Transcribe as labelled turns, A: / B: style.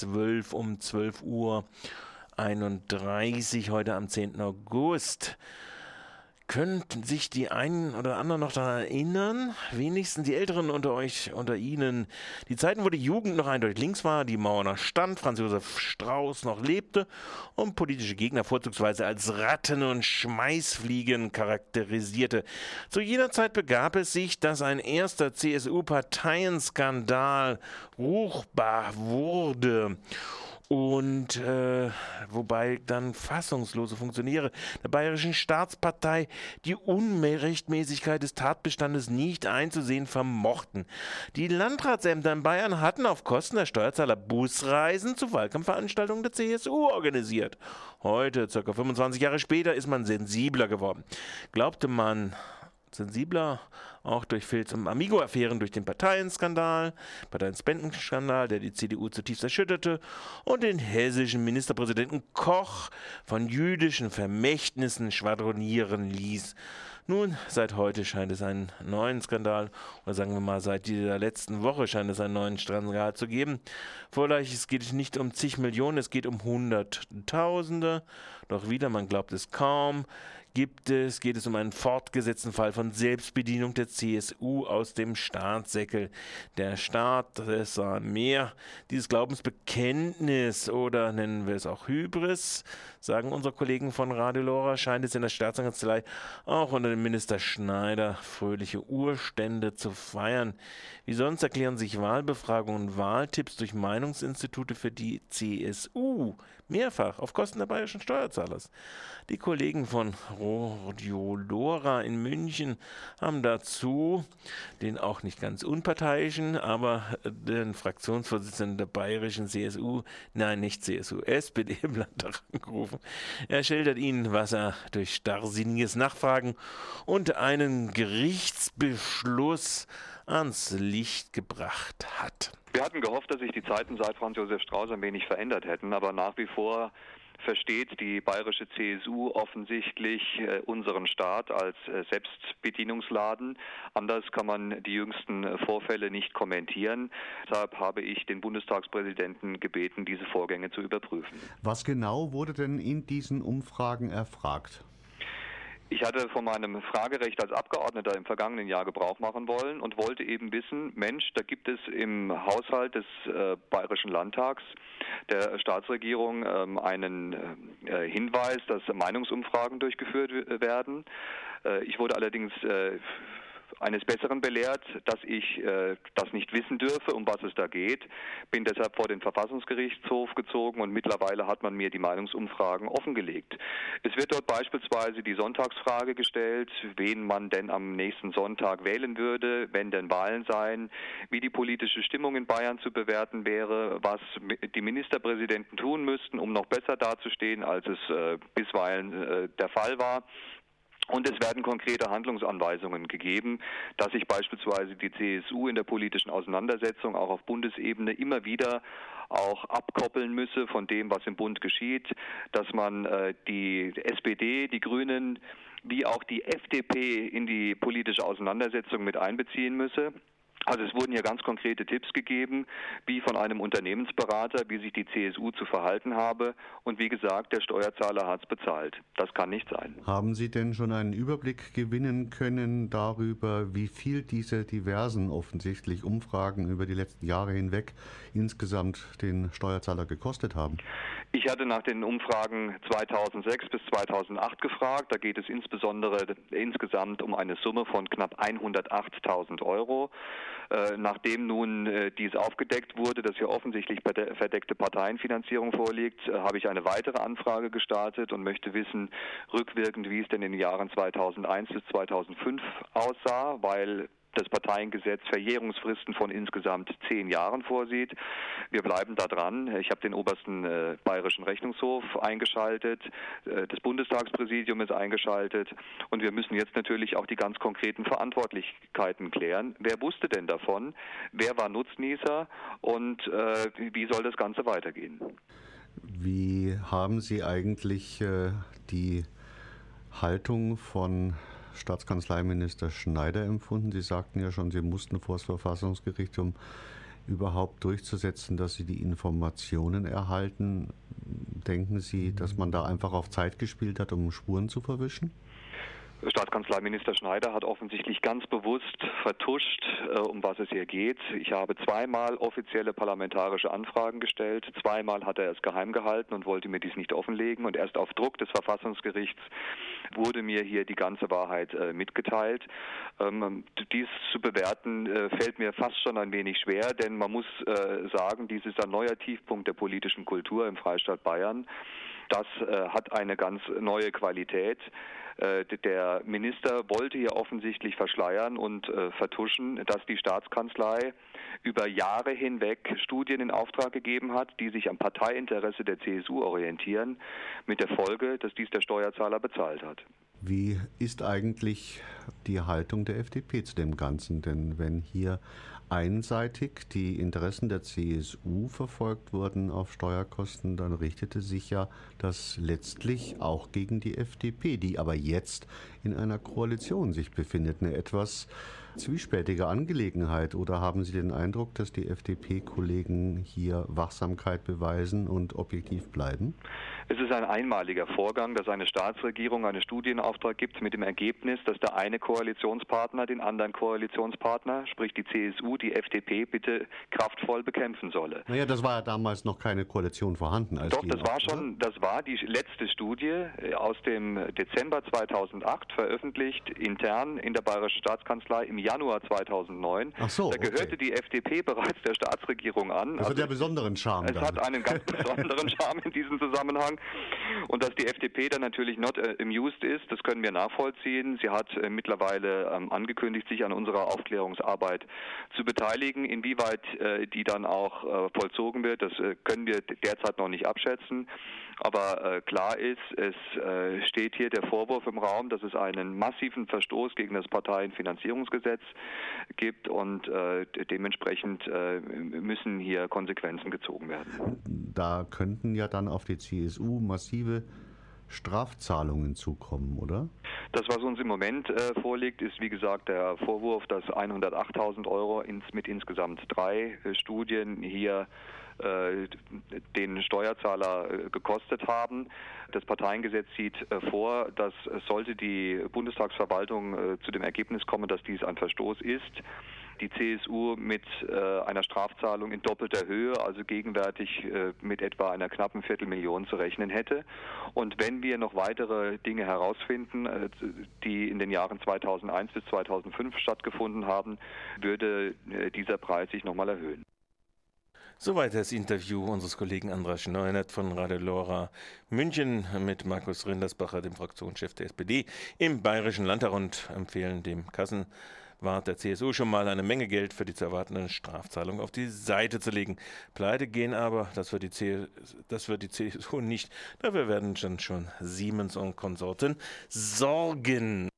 A: 12 um 12 Uhr 31 heute am 10. August. Könnten sich die einen oder anderen noch daran erinnern, wenigstens die Älteren unter euch, unter Ihnen, die Zeiten, wo die Jugend noch eindeutig links war, die Mauer noch stand, Franz Josef Strauß noch lebte und politische Gegner vorzugsweise als Ratten und Schmeißfliegen charakterisierte. Zu jener Zeit begab es sich, dass ein erster CSU-Parteienskandal ruchbar wurde und äh, wobei dann fassungslose Funktionäre der Bayerischen Staatspartei die Unrechtmäßigkeit des Tatbestandes nicht einzusehen vermochten. Die Landratsämter in Bayern hatten auf Kosten der Steuerzahler Busreisen zu Wahlkampfveranstaltungen der CSU organisiert. Heute, ca. 25 Jahre später, ist man sensibler geworden. Glaubte man, sensibler, auch durch Filz- und Amigo-Affären, durch den Parteienskandal, Parteienspendenskandal, der die CDU zutiefst erschütterte, und den hessischen Ministerpräsidenten Koch von jüdischen Vermächtnissen schwadronieren ließ. Nun, seit heute scheint es einen neuen Skandal, oder sagen wir mal, seit dieser letzten Woche scheint es einen neuen Skandal zu geben. Vorläufig, es geht nicht um zig Millionen, es geht um Hunderttausende. Doch wieder, man glaubt es kaum, gibt es, geht es um einen fortgesetzten Fall von Selbstbedienung der CSU aus dem Staatssäckel. Der Staat, das war mehr dieses Glaubensbekenntnis oder nennen wir es auch Hybris, sagen unsere Kollegen von Radio Lora, scheint es in der Staatsanwaltskanzlei auch unter dem Minister Schneider fröhliche Urstände zu feiern. Wie sonst erklären sich Wahlbefragungen und Wahltipps durch Meinungsinstitute für die CSU mehrfach auf Kosten der bayerischen Steuerzahlers. Die Kollegen von Rodiolora in München haben dazu den auch nicht ganz unparteiischen, aber den Fraktionsvorsitzenden der bayerischen CSU, nein, nicht CSU, SPD im Landtag angerufen. Er schildert ihnen, was er durch starrsinniges Nachfragen und einen Gerichtsbeschluss ans Licht gebracht hat.
B: Wir hatten gehofft, dass sich die Zeiten seit Franz Josef Strauß ein wenig verändert hätten, aber nach wie vor versteht die bayerische CSU offensichtlich äh, unseren Staat als äh, Selbstbedienungsladen. Anders kann man die jüngsten äh, Vorfälle nicht kommentieren. Deshalb habe ich den Bundestagspräsidenten gebeten, diese Vorgänge zu überprüfen.
C: Was genau wurde denn in diesen Umfragen erfragt?
B: Ich hatte von meinem Fragerecht als Abgeordneter im vergangenen Jahr Gebrauch machen wollen und wollte eben wissen, Mensch, da gibt es im Haushalt des äh, Bayerischen Landtags der Staatsregierung ähm, einen äh, Hinweis, dass Meinungsumfragen durchgeführt werden. Äh, ich wurde allerdings äh, eines Besseren belehrt, dass ich äh, das nicht wissen dürfe, um was es da geht. Bin deshalb vor den Verfassungsgerichtshof gezogen und mittlerweile hat man mir die Meinungsumfragen offengelegt. Es wird dort beispielsweise die Sonntagsfrage gestellt, wen man denn am nächsten Sonntag wählen würde, wenn denn Wahlen seien, wie die politische Stimmung in Bayern zu bewerten wäre, was die Ministerpräsidenten tun müssten, um noch besser dazustehen, als es äh, bisweilen äh, der Fall war. Und es werden konkrete Handlungsanweisungen gegeben, dass sich beispielsweise die CSU in der politischen Auseinandersetzung auch auf Bundesebene immer wieder auch abkoppeln müsse von dem, was im Bund geschieht, dass man äh, die SPD, die Grünen wie auch die FDP in die politische Auseinandersetzung mit einbeziehen müsse. Also es wurden hier ganz konkrete Tipps gegeben, wie von einem Unternehmensberater, wie sich die CSU zu verhalten habe. Und wie gesagt, der Steuerzahler hat es bezahlt. Das kann nicht sein.
C: Haben Sie denn schon einen Überblick gewinnen können darüber, wie viel diese diversen offensichtlich Umfragen über die letzten Jahre hinweg insgesamt den Steuerzahler gekostet haben?
B: Ich hatte nach den Umfragen 2006 bis 2008 gefragt. Da geht es insbesondere insgesamt um eine Summe von knapp 108.000 Euro. Äh, nachdem nun äh, dies aufgedeckt wurde, dass hier offensichtlich verdeckte Parteienfinanzierung vorliegt, äh, habe ich eine weitere Anfrage gestartet und möchte wissen, rückwirkend, wie es denn in den Jahren 2001 bis 2005 aussah, weil das Parteiengesetz Verjährungsfristen von insgesamt zehn Jahren vorsieht. Wir bleiben da dran. Ich habe den obersten äh, bayerischen Rechnungshof eingeschaltet, äh, das Bundestagspräsidium ist eingeschaltet und wir müssen jetzt natürlich auch die ganz konkreten Verantwortlichkeiten klären. Wer wusste denn davon? Wer war Nutznießer und äh, wie soll das Ganze weitergehen?
C: Wie haben Sie eigentlich äh, die Haltung von Staatskanzleiminister Schneider empfunden? Sie sagten ja schon, Sie mussten vor das Verfassungsgericht, um überhaupt durchzusetzen, dass sie die Informationen erhalten? Denken Sie, dass man da einfach auf Zeit gespielt hat, um Spuren zu verwischen?
B: Staatskanzleiminister Schneider hat offensichtlich ganz bewusst vertuscht, äh, um was es hier geht. Ich habe zweimal offizielle parlamentarische Anfragen gestellt. Zweimal hat er es geheim gehalten und wollte mir dies nicht offenlegen. Und erst auf Druck des Verfassungsgerichts wurde mir hier die ganze Wahrheit äh, mitgeteilt. Ähm, dies zu bewerten äh, fällt mir fast schon ein wenig schwer, denn man muss sagen, dies ist ein neuer Tiefpunkt der politischen Kultur im Freistaat Bayern. Das äh, hat eine ganz neue Qualität. Äh, der Minister wollte hier offensichtlich verschleiern und äh, vertuschen, dass die Staatskanzlei über Jahre hinweg Studien in Auftrag gegeben hat, die sich am Parteiinteresse der CSU orientieren, mit der Folge, dass dies der Steuerzahler bezahlt hat.
C: Wie ist eigentlich die Haltung der FDP zu dem Ganzen? Denn wenn hier einseitig die Interessen der CSU verfolgt wurden auf Steuerkosten, dann richtete sich ja das letztlich auch gegen die FDP, die aber jetzt in einer Koalition sich befindet. Eine etwas zwiespältige Angelegenheit oder haben Sie den Eindruck, dass die FDP-Kollegen hier Wachsamkeit beweisen und objektiv bleiben?
B: Es ist ein einmaliger Vorgang, dass eine Staatsregierung einen Studienauftrag gibt mit dem Ergebnis, dass der eine Koalitionspartner den anderen Koalitionspartner, sprich die CSU, die FDP, bitte kraftvoll bekämpfen solle.
C: Naja, das war ja damals noch keine Koalition vorhanden.
B: Als Doch, das war schon, das war die letzte Studie äh, aus dem Dezember 2008 veröffentlicht intern in der Bayerischen Staatskanzlei im Januar 2009.
C: Ach so,
B: da gehörte
C: okay.
B: die FDP bereits der Staatsregierung an.
C: Das also, hat ja besonderen Charme.
B: Es dann. hat einen ganz besonderen Charme in diesem Zusammenhang. Und dass die FDP dann natürlich not äh, amused ist, das können wir nachvollziehen. Sie hat äh, mittlerweile ähm, angekündigt, sich an unserer Aufklärungsarbeit zu beteiligen. Inwieweit äh, die dann auch vollzogen wird, das können wir derzeit noch nicht abschätzen. Aber äh, klar ist, es steht hier der Vorwurf im Raum, dass es einen massiven Verstoß gegen das Parteienfinanzierungsgesetz gibt und dementsprechend müssen hier Konsequenzen gezogen werden.
C: Da könnten ja dann auf die CSU massive Strafzahlungen zukommen, oder?
B: Das, was uns im Moment äh, vorliegt, ist wie gesagt der Vorwurf, dass 108.000 Euro ins, mit insgesamt drei äh, Studien hier äh, den Steuerzahler äh, gekostet haben. Das Parteiengesetz sieht äh, vor, dass sollte die Bundestagsverwaltung zu dem Ergebnis kommen, dass dies ein Verstoß ist, die CSU mit äh, einer Strafzahlung in doppelter Höhe, also gegenwärtig äh, mit etwa einer knappen Viertelmillion zu rechnen hätte. Und wenn wir noch weitere Dinge herausfinden, äh, die in den Jahren 2001 bis 2005 stattgefunden haben, würde äh, dieser Preis sich nochmal erhöhen.
A: Soweit das Interview unseres Kollegen Andras Neunert von Radelora München mit Markus Rindersbacher, dem Fraktionschef der SPD im Bayerischen Landtag und empfehlen dem Kassen war der CSU schon mal eine Menge Geld für die zu erwartenden Strafzahlungen auf die Seite zu legen. Pleite gehen aber, das wird die, C das wird die CSU nicht. Dafür werden dann schon Siemens und Konsorten sorgen.